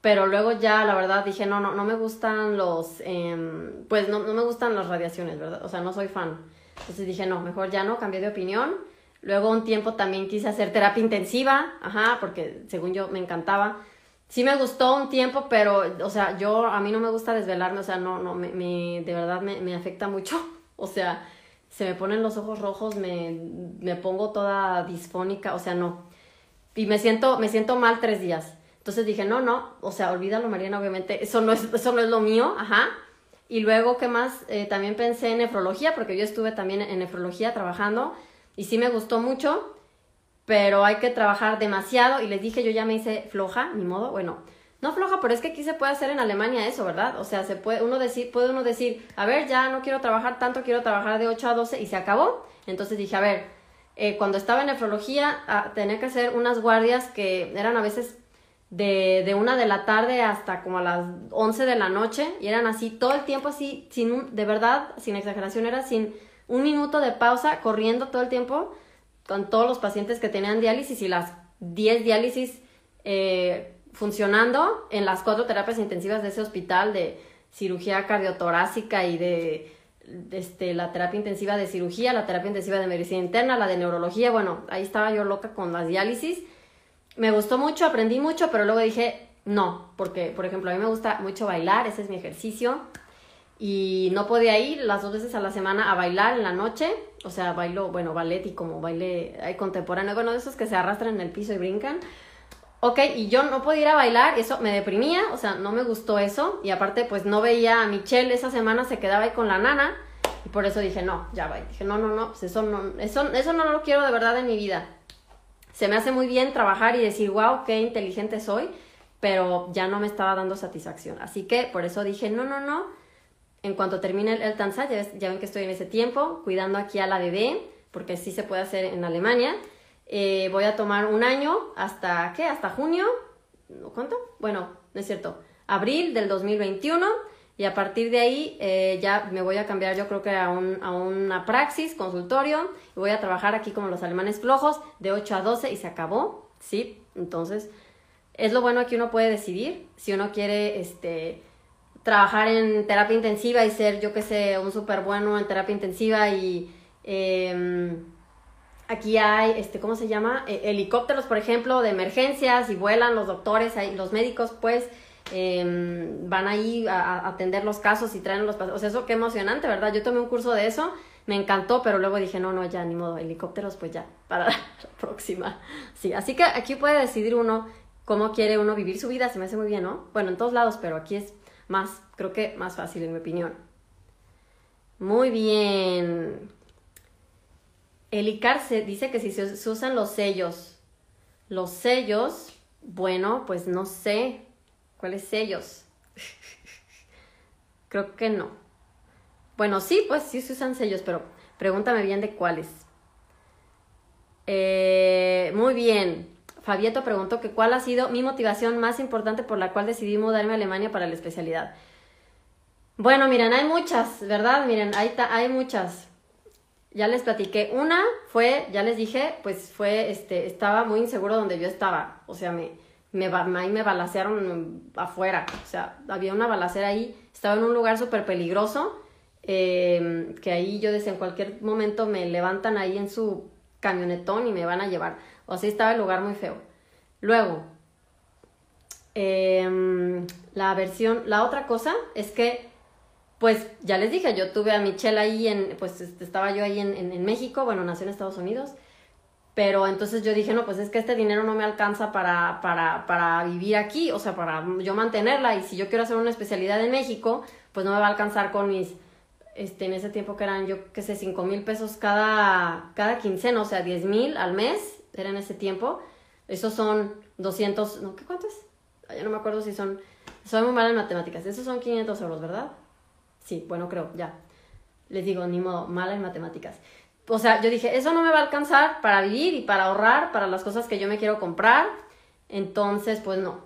pero luego ya la verdad dije, no, no, no me gustan los, em, pues no, no me gustan las radiaciones, ¿verdad? O sea, no soy fan. Entonces dije, no, mejor ya no, cambié de opinión. Luego un tiempo también quise hacer terapia intensiva, ajá, porque según yo me encantaba. Sí me gustó un tiempo, pero, o sea, yo, a mí no me gusta desvelarme, o sea, no, no, me, me de verdad me, me afecta mucho. O sea, se me ponen los ojos rojos, me, me pongo toda disfónica, o sea, no. Y me siento, me siento mal tres días. Entonces dije, no, no, o sea, olvídalo, Mariana, obviamente, eso no es, eso no es lo mío, ajá. Y luego, ¿qué más? Eh, también pensé en nefrología, porque yo estuve también en nefrología trabajando y sí me gustó mucho, pero hay que trabajar demasiado y les dije, yo ya me hice floja, ni modo, bueno, no floja, pero es que aquí se puede hacer en Alemania eso, ¿verdad? O sea, se puede uno decir, puede uno decir, a ver, ya no quiero trabajar tanto, quiero trabajar de 8 a 12 y se acabó. Entonces dije, a ver, eh, cuando estaba en nefrología ah, tenía que hacer unas guardias que eran a veces de, de una de la tarde hasta como a las 11 de la noche y eran así todo el tiempo así, sin un, de verdad, sin exageración, era sin un minuto de pausa, corriendo todo el tiempo con todos los pacientes que tenían diálisis y las 10 diálisis eh, funcionando en las cuatro terapias intensivas de ese hospital de cirugía cardiotorácica y de, este, la terapia intensiva de cirugía, la terapia intensiva de medicina interna, la de neurología, bueno, ahí estaba yo loca con las diálisis me gustó mucho, aprendí mucho, pero luego dije, no, porque, por ejemplo, a mí me gusta mucho bailar, ese es mi ejercicio, y no podía ir las dos veces a la semana a bailar en la noche, o sea, bailo, bueno, ballet y como baile hay contemporáneo, bueno, de esos que se arrastran en el piso y brincan. Ok, y yo no podía ir a bailar, eso me deprimía, o sea, no me gustó eso, y aparte, pues no veía a Michelle esa semana, se quedaba ahí con la nana, y por eso dije, no, ya va, dije, no, no, no, pues eso no, eso, eso no lo quiero de verdad en mi vida se me hace muy bien trabajar y decir, wow, qué inteligente soy, pero ya no me estaba dando satisfacción. Así que por eso dije, no, no, no. En cuanto termine el, el ya, ven que estoy en ese tiempo, cuidando aquí a la bebé, porque sí se puede hacer en Alemania. Eh, voy a tomar un año hasta, ¿qué? Hasta junio. ¿Cuánto? Bueno, no es cierto. Abril del 2021 y a partir de ahí eh, ya me voy a cambiar yo creo que a, un, a una praxis, consultorio, y voy a trabajar aquí como los alemanes flojos, de 8 a 12 y se acabó, ¿sí? Entonces, es lo bueno que uno puede decidir, si uno quiere, este, trabajar en terapia intensiva y ser, yo que sé, un súper bueno en terapia intensiva y... Em, aquí hay, este, ¿cómo se llama? Eh, helicópteros, por ejemplo, de emergencias y vuelan los doctores, los médicos, pues, Em, van ahí a, atender los casos y traen los pacientes. O sea, eso qué emocionante, ¿verdad? Yo tomé un curso de eso, me encantó, pero luego dije, no, no, ya, ni modo, helicópteros, pues ya, para la próxima. Sí, así que aquí puede decidir uno cómo quiere uno vivir su vida, se me hace muy bien, ¿no? Bueno, en todos lados, pero aquí es más, creo que más fácil, en mi opinión. Muy bien. El ICAR se dice que si se usan los sellos, los sellos, bueno, pues no sé, ¿Cuáles sellos? Creo que no. Bueno, sí, pues sí se usan sellos, pero pregúntame bien de cuáles. Eh, muy bien. Fabieto preguntó que cuál ha sido mi motivación más importante por la cual decidí mudarme a Alemania para la especialidad. Bueno, miren, hay muchas, ¿verdad? Miren, hay, hay muchas. Ya les platiqué. Una fue, ya les dije, pues fue, este, estaba muy inseguro donde yo estaba. O sea, me, me, ahí me balacearon afuera, o sea, había una balacera ahí, estaba en un lugar súper peligroso, em, que ahí yo decía, en cualquier momento me levantan ahí en su camionetón y me van a llevar, o sea, estaba el lugar muy feo. Luego, em, la versión, la otra cosa es que, pues ya les dije, yo tuve a Michelle ahí en, pues este, estaba yo ahí en, en México, bueno, nació en Estados Unidos, pero entonces yo dije, no, pues es que este dinero no me alcanza para, para, para vivir aquí, o sea, para yo mantenerla. Y si yo quiero hacer una especialidad en México, pues no me va a alcanzar con mis, este, en ese tiempo que eran, yo qué sé, cinco mil pesos cada, cada quincena, o sea, diez mil al mes, era en ese tiempo. Esos son 200, ¿no? ¿Qué cuánto es? ya no me acuerdo si son, soy muy mala en matemáticas, esos son 500 euros, ¿verdad? Sí, bueno, creo, ya. Les digo, ni modo, mala en matemáticas. O sea, yo dije, eso no me va a alcanzar para vivir y para ahorrar para las cosas que yo me quiero comprar. Entonces, pues no,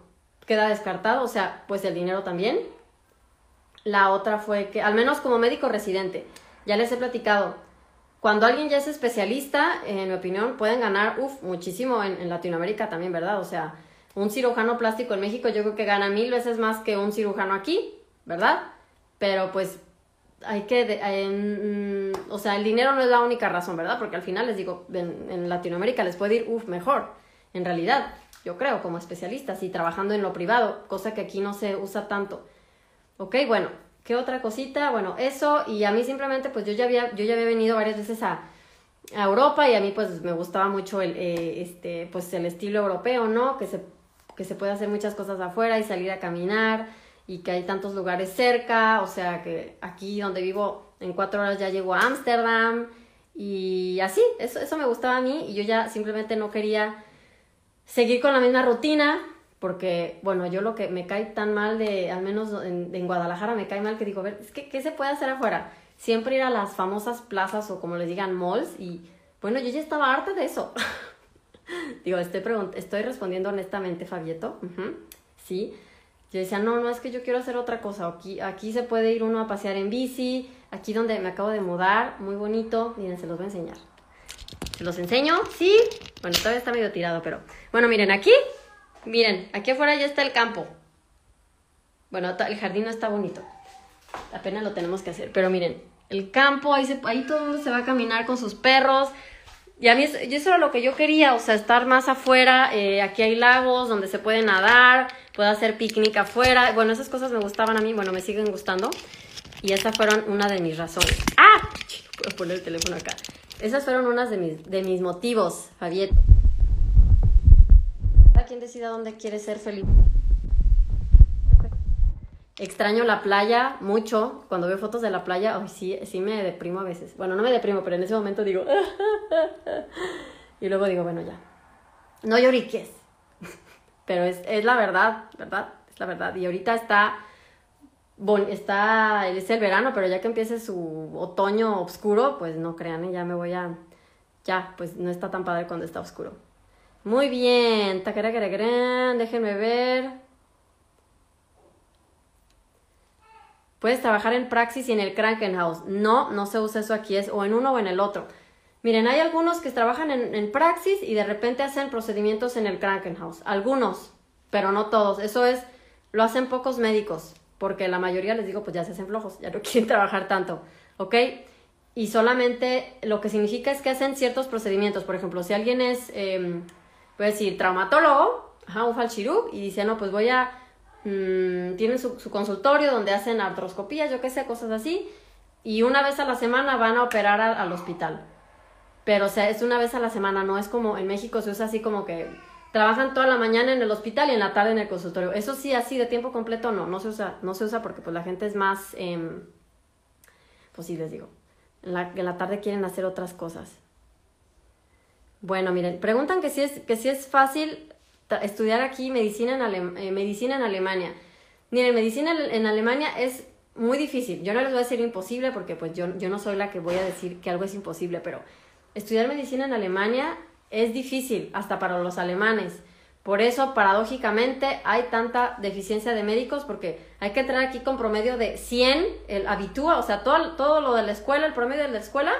queda descartado, o sea, pues el dinero también. La otra fue que, al menos como médico residente, ya les he platicado, cuando alguien ya es especialista, en mi opinión, pueden ganar, uff, muchísimo en, en, Latinoamérica también, ¿verdad? O sea, un cirujano plástico en México yo creo que gana mil veces más que un cirujano aquí, ¿verdad? Pero pues hay que, o sea, el dinero no es la única razón, ¿verdad? Porque al final les digo, en, en Latinoamérica les puede ir, uff, mejor, en realidad, yo creo, como especialistas y trabajando en lo privado, cosa que aquí no se usa tanto. Ok, bueno, ¿Qué otra cosita? Bueno, eso y a mí simplemente pues yo ya había, yo ya había venido varias veces a, Europa y a mí pues me gustaba mucho el, eh, este, pues el estilo europeo, ¿no? Que se, que se puede hacer muchas cosas afuera y salir a caminar y que hay tantos lugares cerca, o sea que aquí donde vivo en cuatro horas ya llego a Ámsterdam y así, eso, eso me gustaba a mí y yo ya simplemente no quería seguir con la misma rutina porque, bueno, yo lo que me cae tan mal de, al menos en, Guadalajara me cae mal que digo, ver, es que, ¿qué se puede hacer afuera? Siempre ir a las famosas plazas o como les digan malls y, bueno, yo ya estaba harta de eso. digo, estoy, estoy respondiendo honestamente, Fabieto, sí. Yo decía, no, no, es que yo quiero hacer otra cosa. Aquí, aquí se puede ir uno a pasear en bici, aquí donde me acabo de mudar, muy bonito. Miren, se los voy a enseñar. ¿Se los enseño? Sí. Bueno, todavía está medio tirado, pero... Bueno, miren, aquí Miren, aquí afuera ya está el campo. Bueno, el jardín no está bonito. Apenas lo tenemos que hacer. Pero miren, el campo, ahí, ahí todo el mundo se va a caminar con sus perros. Y a mí eso, era lo que yo quería, o sea, estar más afuera. Eh, aquí hay lagos donde se puede nadar, puedo hacer picnic afuera. Bueno, esas cosas me gustaban a mí, bueno, me siguen gustando. Y esas fueron una de mis razones. ¡Ah! Puedo poner el teléfono acá. Esas fueron unas de mis, de mis motivos, Fabieto quien decida dónde quiere ser feliz. Extraño la playa mucho. Cuando veo fotos de la playa, ay, sí, sí me deprimo a veces. Bueno, no me deprimo, pero en ese momento digo. y luego digo, bueno, ya. No lloriques. pero es, es la verdad, ¿verdad? Es la verdad. Y ahorita está. Bon, está, es el verano, pero ya que empiece su otoño oscuro, pues no crean, ¿eh? ya me voy a, ya, pues no está tan padre cuando está oscuro. Muy bien. Déjenme ver. Puedes trabajar en Praxis y en el Krankenhaus. No, no se usa eso aquí, es o en uno o en el otro. Miren, hay algunos que trabajan en, Praxis y de repente hacen procedimientos en el Krankenhaus. Algunos, pero no todos. Eso es, lo hacen pocos médicos, porque la mayoría les digo, pues ya se hacen flojos, ya no quieren trabajar tanto. ¿Ok? Y solamente lo que significa es que hacen ciertos procedimientos. Por ejemplo, si alguien es... Em, puede decir traumatólogo, ajá, un falchirú, y dice, no, pues voy a, mmm, tienen su, consultorio donde hacen artroscopías, yo qué sé, cosas así, y una vez a la semana van a operar al hospital. Pero, o sea, es una vez a la semana, no es como en México se usa así como que trabajan toda la mañana en el hospital y en la tarde en el consultorio. Eso sí, así de tiempo completo no, no se usa, no se usa porque pues la gente es más, eh, pues sí les digo, en la, en la tarde quieren hacer otras cosas. Bueno, miren, preguntan que si es, que si es fácil estudiar aquí medicina en, eh, medicina en Alemania. Miren, medicina en Alemania es muy difícil. Yo no les voy a decir imposible porque pues yo, yo no soy la que voy a decir que algo es imposible, pero estudiar medicina en Alemania es difícil, hasta para los alemanes. Por eso, paradójicamente, hay tanta deficiencia de médicos porque hay que entrar aquí con promedio de 100, el habitúa, o sea, todo, todo lo de la escuela, el promedio de la escuela,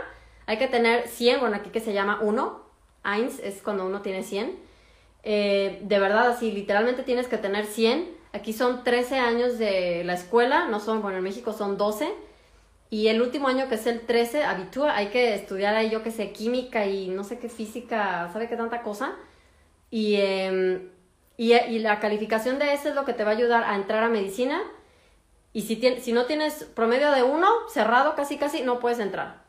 hay que tener 100, bueno, aquí que se llama 1, Eins es cuando uno tiene 100. Eh, de verdad, así, literalmente tienes que tener 100. Aquí son 13 años de la escuela, no son, bueno, en México son 12. Y el último año, que es el 13, habitúa, hay que estudiar ahí, yo que sé, química y no sé qué física, ¿sabe qué tanta cosa? Y, em, y, y, la calificación de ese es lo que te va a ayudar a entrar a medicina. Y si, si no tienes promedio de uno, cerrado casi casi, no puedes entrar.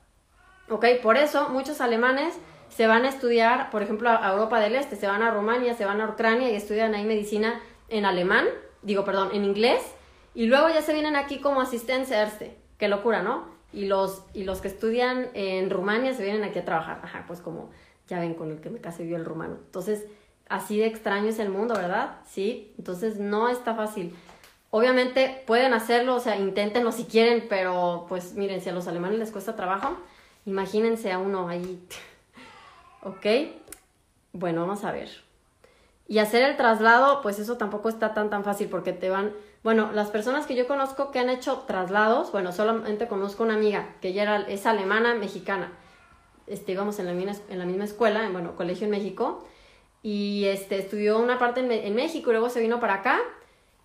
¿Ok? Por eso muchos alemanes se van a estudiar, por ejemplo, a Europa del Este, se van a Rumania, se van a Ucrania y estudian ahí medicina en alemán, digo, perdón, en inglés, y luego ya se vienen aquí como asistencia este, qué locura, ¿no? Y los, y los que estudian en Rumania se vienen aquí a trabajar, ajá, pues como ya ven con el que me casé vio el rumano. Entonces, así de extraño es el mundo, ¿verdad? Sí, entonces no está fácil. Obviamente pueden hacerlo, o sea, inténtenlo si quieren, pero pues miren, si a los alemanes les cuesta trabajo, imagínense a uno ahí. ¿Ok? Bueno, vamos a ver. Y hacer el traslado, pues eso tampoco está tan tan fácil porque te van, bueno, las personas que yo conozco que han hecho traslados, bueno, solamente conozco una amiga que ella era, es alemana, mexicana. Este, íbamos en la, misma, en la misma escuela, en, bueno, colegio en México, y este, estudió una parte en, en México y luego se vino para acá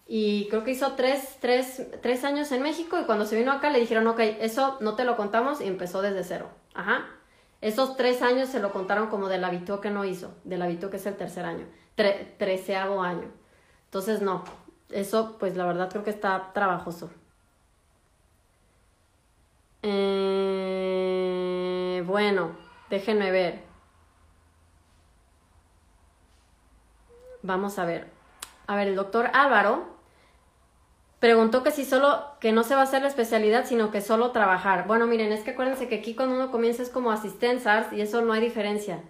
y creo que hizo tres, tres, tres, años en México y cuando se vino acá le dijeron, ok, eso no te lo contamos y empezó desde cero. Ajá. Esos tres años se lo contaron como del habitó que no hizo, del habitó que es el tercer año, treceavo año. Entonces, no, eso pues la verdad creo que está trabajoso. Eh, bueno, déjenme ver. Vamos a ver. A ver, el doctor Álvaro preguntó que si solo, que no se va a hacer la especialidad, sino que solo trabajar. Bueno, miren, es que acuérdense que aquí cuando uno comienza es como asistenzas y eso no hay diferencia.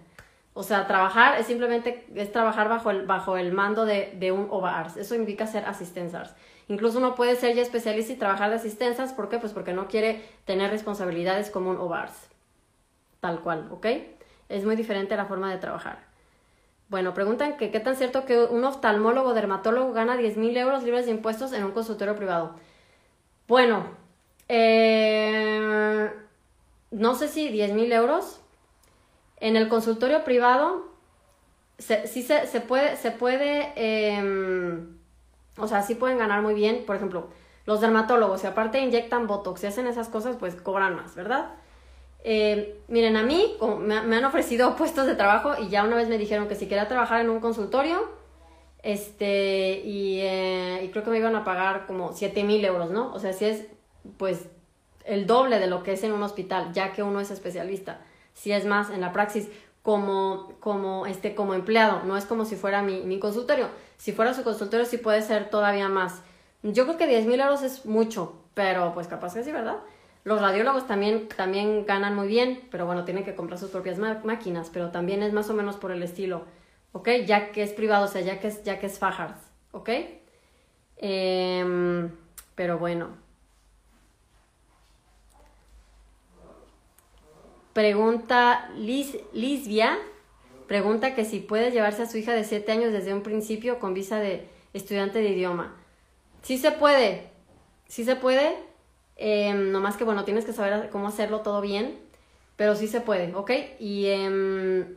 O sea, trabajar es simplemente, es trabajar bajo el, bajo el mando de, de un OVARS. Eso indica ser asistenzas. Incluso uno puede ser ya especialista y trabajar de asistenzas. ¿Por qué? Pues porque no quiere tener responsabilidades como un OVARS. Tal cual, ¿ok? Es muy diferente la forma de trabajar. Bueno, preguntan que qué tan cierto que un oftalmólogo dermatólogo gana 10 mil euros libres de impuestos en un consultorio privado. Bueno, eh, no sé si 10 mil euros. En el consultorio privado, sí se, puede, se puede, em, o sea, sí pueden ganar muy bien. Por ejemplo, los dermatólogos, si aparte inyectan botox y hacen esas cosas, pues cobran más, ¿verdad? Eh, miren, a mí me, han ofrecido puestos de trabajo y ya una vez me dijeron que si quería trabajar en un consultorio, este, y, eh, y creo que me iban a pagar como 7 mil euros, ¿no? O sea, si es, pues, el doble de lo que es en un hospital, ya que uno es especialista. Si es más en la praxis como, como, este, como empleado, no es como si fuera mi, mi consultorio. Si fuera su consultorio, sí puede ser todavía más. Yo creo que 10 mil euros es mucho, pero pues capaz que sí, ¿verdad? Los radiólogos también, también ganan muy bien, pero bueno, tienen que comprar sus propias máquinas, pero también es más o menos por el estilo, ¿ok? Ya que es privado, o sea, ya que es, ya que es Fajards, ¿ok? Em, pero bueno. Pregunta Lisbia, pregunta que si puede llevarse a su hija de 7 años desde un principio con visa de estudiante de idioma. Sí se puede, sí se puede, eh, nomás que, bueno, tienes que saber cómo hacerlo todo bien, pero sí se puede, ¿ok? Y em,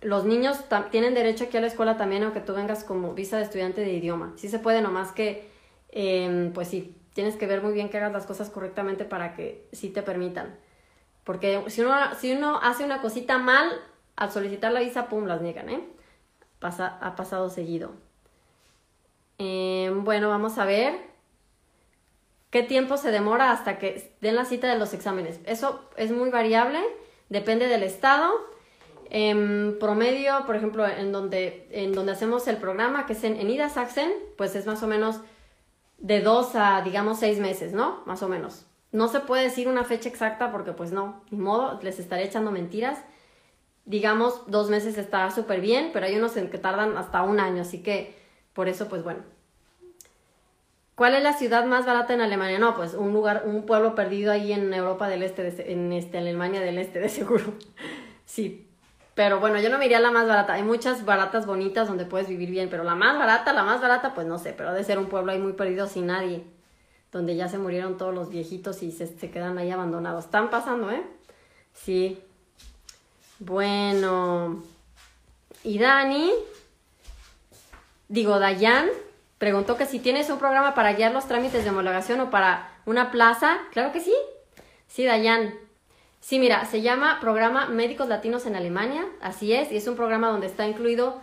los niños tienen derecho aquí a la escuela también, aunque tú vengas como visa de estudiante de idioma. Sí se puede, nomás que, em, pues sí, tienes que ver muy bien que hagas las cosas correctamente para que sí te permitan. Porque si uno, si uno hace una cosita mal, al solicitar la visa, pum, las niegan, ¿eh? Pasa, ha pasado seguido. Em, bueno, vamos a ver qué tiempo se demora hasta que den la cita de los exámenes. Eso es muy variable, depende del estado. En promedio, por ejemplo, en donde, en donde hacemos el programa, que es en, en Ida Saxen, pues es más o menos de dos a, digamos, seis meses, ¿no? Más o menos. No se puede decir una fecha exacta porque, pues no, ni modo, les estaré echando mentiras. Digamos, dos meses está súper bien, pero hay unos en que tardan hasta un año, así que por eso, pues bueno, ¿Cuál es la ciudad más barata en Alemania? No, pues un lugar, un pueblo perdido ahí en Europa del Este, en este, Alemania del Este, de seguro. sí. Pero bueno, yo no me iría a la más barata. Hay muchas baratas bonitas donde puedes vivir bien, pero la más barata, la más barata, pues no sé, pero de ser un pueblo ahí muy perdido sin nadie, donde ya se murieron todos los viejitos y se quedan ahí abandonados. Están pasando, ¿eh? Sí. Bueno. Y Dani, digo, Dayan, Preguntó que si tienes un programa para guiar los trámites de homologación o para una plaza. Claro que sí. Sí, Dayan. Sí, mira, se llama Programa Médicos Latinos en Alemania. Así es, y es un programa donde está incluido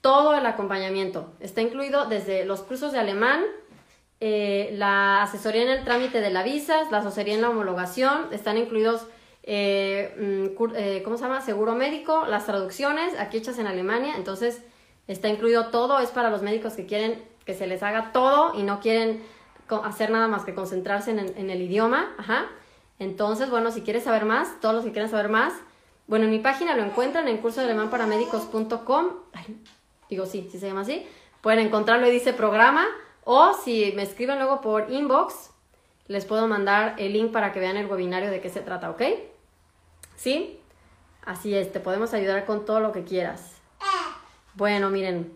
todo el acompañamiento. Está incluido desde los cursos de alemán, eh, la asesoría en el trámite de la visa, la asesoría en la homologación, están incluidos, eh, mm, eh, ¿cómo se llama? Seguro médico, las traducciones, aquí hechas en Alemania. Entonces, está incluido todo, es para los médicos que quieren que se les haga todo y no quieren hacer nada más que concentrarse en, el idioma. Entonces, bueno, si quieres saber más, todos los que quieran saber más, Bueno, en mi página lo encuentran en curso de alemánparamédicos.com. Digo, sí, sí se llama así. Pueden encontrarlo y dice programa. O si me escriben luego por inbox, les puedo mandar el link para que vean el webinario de qué se trata, ¿ok? ¿Sí? Así es, te podemos ayudar con todo lo que quieras. Bueno, miren,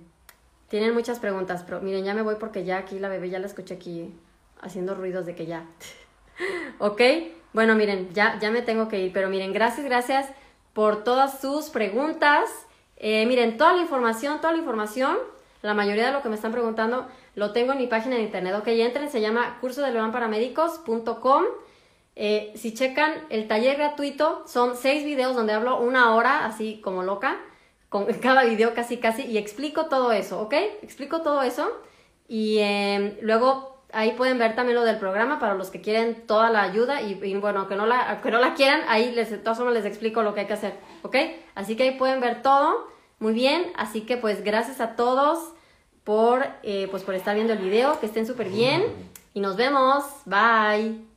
tienen muchas preguntas, pero miren, ya me voy porque ya aquí la bebé ya la escuché aquí haciendo ruidos de que ya. ¿Ok? Bueno, miren, ya, ya me tengo que ir, pero miren, gracias, gracias por todas sus preguntas. Eh, miren, toda la información, toda la información, la mayoría de lo que me están preguntando, lo tengo en mi página de internet. Ok, entren, se llama curso de. Eh, si checan el taller gratuito, son seis videos donde hablo una hora, así como loca, con cada video casi casi, y explico todo eso, ¿ok? Explico todo eso. Y em, luego ahí pueden ver también lo del programa para los que quieren toda la ayuda y, bueno, que no, la, que no la quieran, ahí les, de todas les explico lo que hay que hacer, ¿ok? Así que ahí pueden ver todo, muy bien, así que pues gracias a todos por, eh, pues, por estar viendo el video, que estén súper bien y nos vemos, bye.